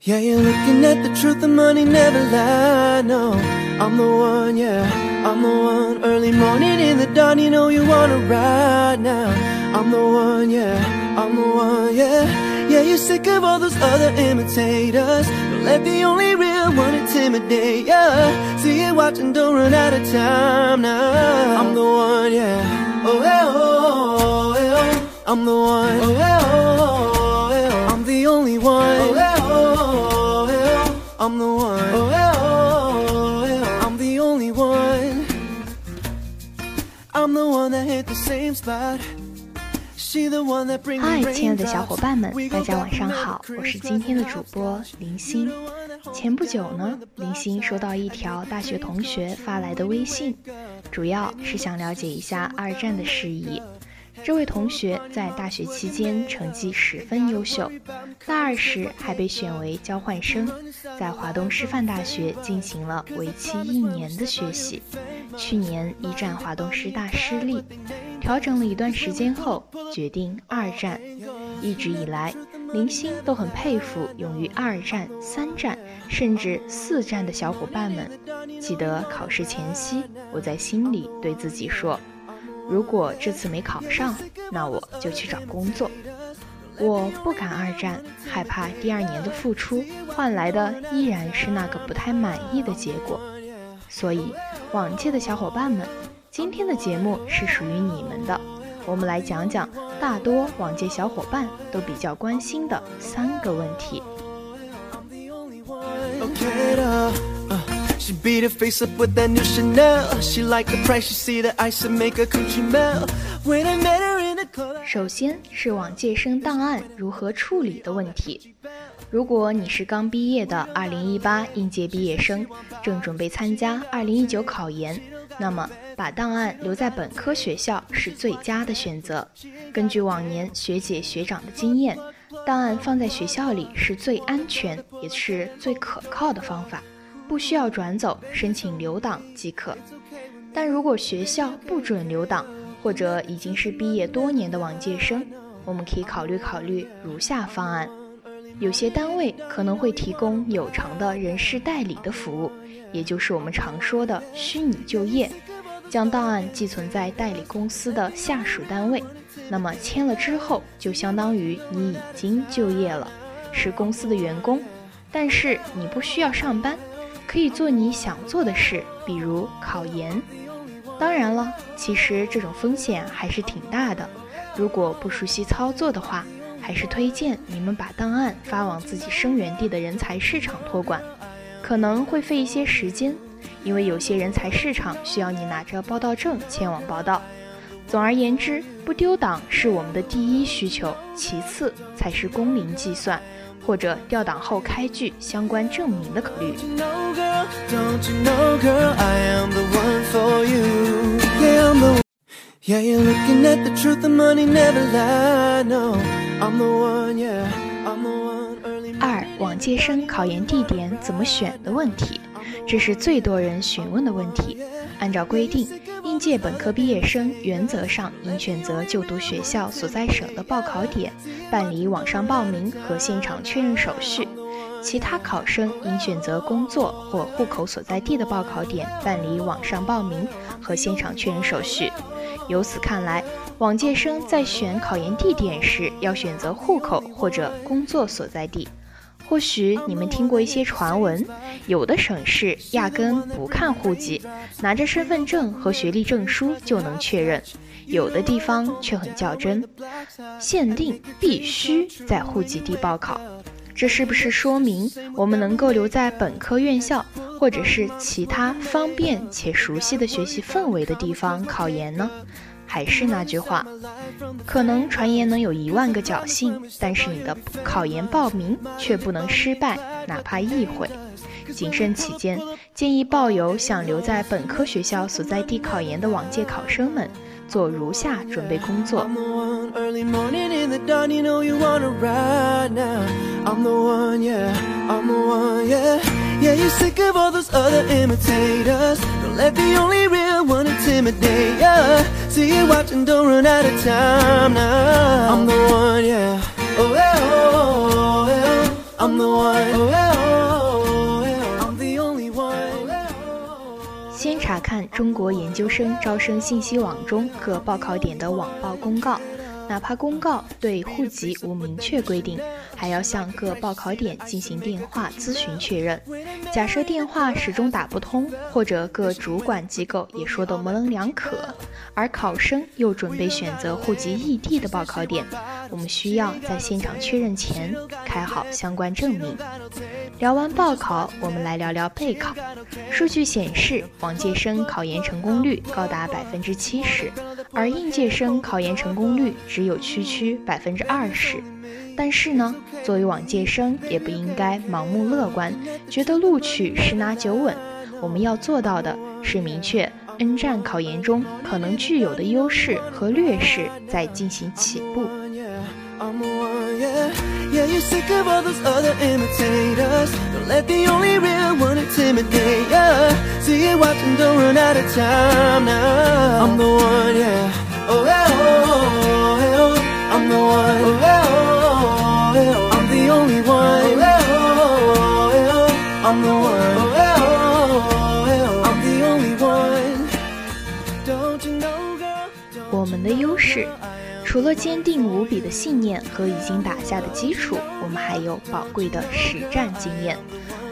Yeah, you're looking at the truth, the money never lie. No, I'm the one, yeah, I'm the one. Early morning in the dawn, you know you wanna ride now. I'm the one, yeah, I'm the one, yeah. Yeah, you're sick of all those other imitators. Don't let the only real one intimidate ya. See it watching, don't run out of time now. I'm the one, yeah. Oh, eh, oh, oh, eh, oh. I'm the one. Oh, eh, oh, I'm the one. Oh, eh, oh, eh, oh. I'm the only one. I'm the one that hit the same spot. She the one that brings 嗨，亲爱的小伙伴们，大家晚上好，我是今天的主播林欣。前不久呢，林欣收到一条大学同学发来的微信，主要是想了解一下二战的事宜。这位同学在大学期间成绩十分优秀，大二时还被选为交换生，在华东师范大学进行了为期一年的学习。去年一战华东师大失利，调整了一段时间后，决定二战。一直以来，林星都很佩服勇于二战、三战甚至四战的小伙伴们。记得考试前夕，我在心里对自己说。如果这次没考上，那我就去找工作。我不敢二战，害怕第二年的付出换来的依然是那个不太满意的结果。所以，往届的小伙伴们，今天的节目是属于你们的。我们来讲讲大多往届小伙伴都比较关心的三个问题。She beat her face up with that new Chanel. She liked the price, she see the ice and make her coochie melt. When I met her in the club. 首先是往届生档案如何处理的问题。如果你是刚毕业的2018应届毕业生，正准备参加2019考研，那么把档案留在本科学校是最佳的选择。根据往年学姐学长的经验，档案放在学校里是最安全也是最可靠的方法。不需要转走，申请留档即可。但如果学校不准留档，或者已经是毕业多年的往届生，我们可以考虑考虑如下方案：有些单位可能会提供有偿的人事代理的服务，也就是我们常说的虚拟就业，将档案寄存在代理公司的下属单位，那么签了之后就相当于你已经就业了，是公司的员工，但是你不需要上班。可以做你想做的事，比如考研。当然了，其实这种风险还是挺大的。如果不熟悉操作的话，还是推荐你们把档案发往自己生源地的人才市场托管，可能会费一些时间，因为有些人才市场需要你拿着报到证前往报到。总而言之，不丢档是我们的第一需求，其次才是工龄计算。或者调档后开具相关证明的考虑。二，往届生考研地点怎么选的问题，这是最多人询问的问题。按照规定。应届本科毕业生原则上应选择就读学校所在省的报考点，办理网上报名和现场确认手续；其他考生应选择工作或户口所在地的报考点，办理网上报名和现场确认手续。由此看来，往届生在选考研地点时要选择户口或者工作所在地。或许你们听过一些传闻，有的省市压根不看户籍，拿着身份证和学历证书就能确认；有的地方却很较真，限定必须在户籍地报考。这是不是说明我们能够留在本科院校，或者是其他方便且熟悉的学习氛围的地方考研呢？还是那句话，可能传言能有一万个侥幸，但是你的考研报名却不能失败，哪怕一回。谨慎起见，建议抱有想留在本科学校所在地考研的往届考生们做如下准备工作。Let the only real one intimidate ya. See you watching, don't run out of time now. I'm the one, yeah. Oh, yeah, oh, yeah. I'm the one. Oh, oh, oh, I'm the only one. 先查看中国研究生招生信息网中各报考点的网报公告，哪怕公告对户籍无明确规定。还要向各报考点进行电话咨询确认。假设电话始终打不通，或者各主管机构也说的模棱两可，而考生又准备选择户籍异地的报考点，我们需要在现场确认前开好相关证明。聊完报考，我们来聊聊备考。数据显示，往届生考研成功率高达百分之七十，而应届生考研成功率只有区区百分之二十。但是呢，作为往届生，也不应该盲目乐观，觉得录取十拿九稳。我们要做到的是明确 N 战考研中可能具有的优势和劣势，再进行起步。我的优势，除了坚定无比的信念和已经打下的基础，我们还有宝贵的实战经验。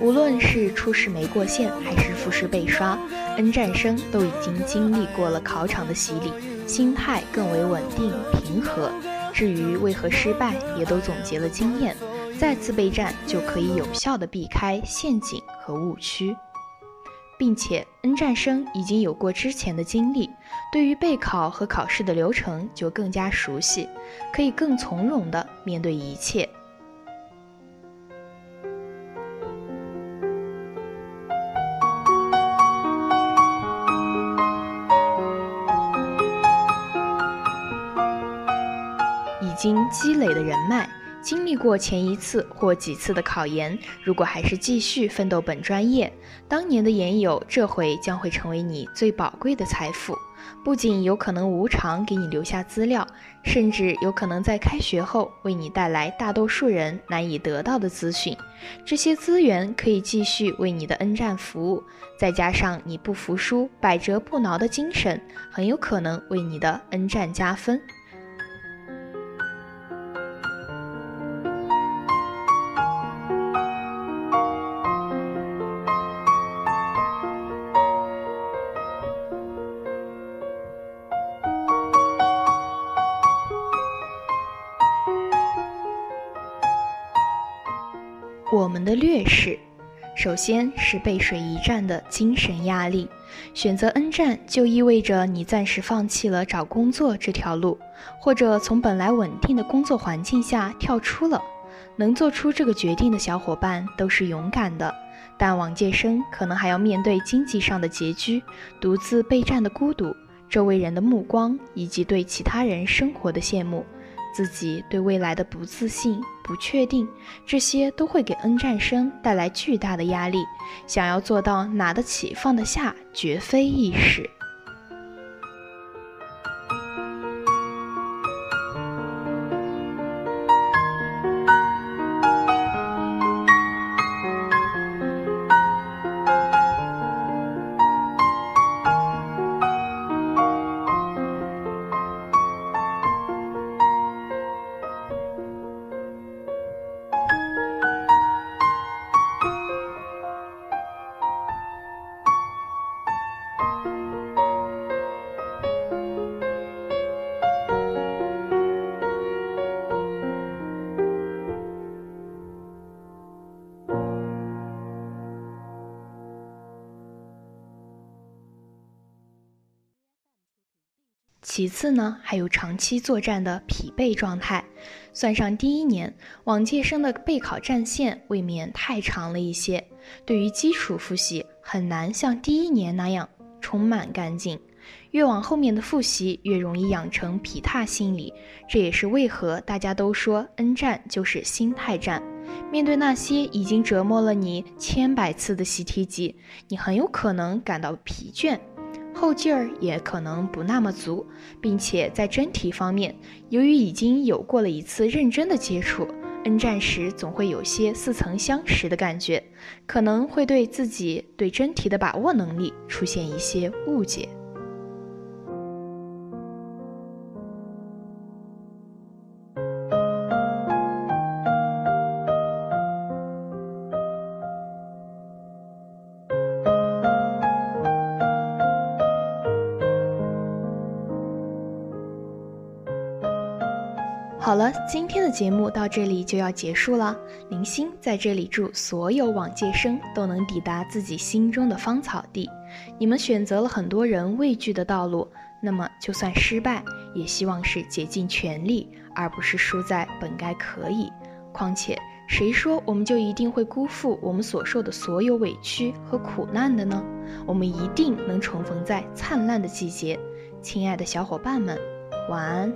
无论是初试没过线，还是复试被刷，N 战生都已经经历过了考场的洗礼，心态更为稳定平和。至于为何失败，也都总结了经验，再次备战就可以有效的避开陷阱和误区。并且，N 战生已经有过之前的经历，对于备考和考试的流程就更加熟悉，可以更从容地面对一切。已经积累的人脉。经历过前一次或几次的考研，如果还是继续奋斗本专业，当年的研友这回将会成为你最宝贵的财富。不仅有可能无偿给你留下资料，甚至有可能在开学后为你带来大多数人难以得到的资讯。这些资源可以继续为你的恩战服务，再加上你不服输、百折不挠的精神，很有可能为你的恩战加分。的劣势，首先是背水一战的精神压力。选择 N 战就意味着你暂时放弃了找工作这条路，或者从本来稳定的工作环境下跳出了。能做出这个决定的小伙伴都是勇敢的，但往届生可能还要面对经济上的拮据、独自备战的孤独、周围人的目光以及对其他人生活的羡慕。自己对未来的不自信、不确定，这些都会给 N 战生带来巨大的压力。想要做到拿得起放得下，绝非易事。其次呢，还有长期作战的疲惫状态，算上第一年，往届生的备考战线未免太长了一些。对于基础复习，很难像第一年那样充满干劲。越往后面的复习，越容易养成疲沓心理。这也是为何大家都说 N 战就是心态战。面对那些已经折磨了你千百次的习题集，你很有可能感到疲倦。后劲儿也可能不那么足，并且在真题方面，由于已经有过了一次认真的接触恩战时总会有些似曾相识的感觉，可能会对自己对真题的把握能力出现一些误解。好了，今天的节目到这里就要结束了。林星在这里祝所有往届生都能抵达自己心中的芳草地。你们选择了很多人畏惧的道路，那么就算失败，也希望是竭尽全力，而不是输在本该可以。况且，谁说我们就一定会辜负我们所受的所有委屈和苦难的呢？我们一定能重逢在灿烂的季节。亲爱的小伙伴们，晚安。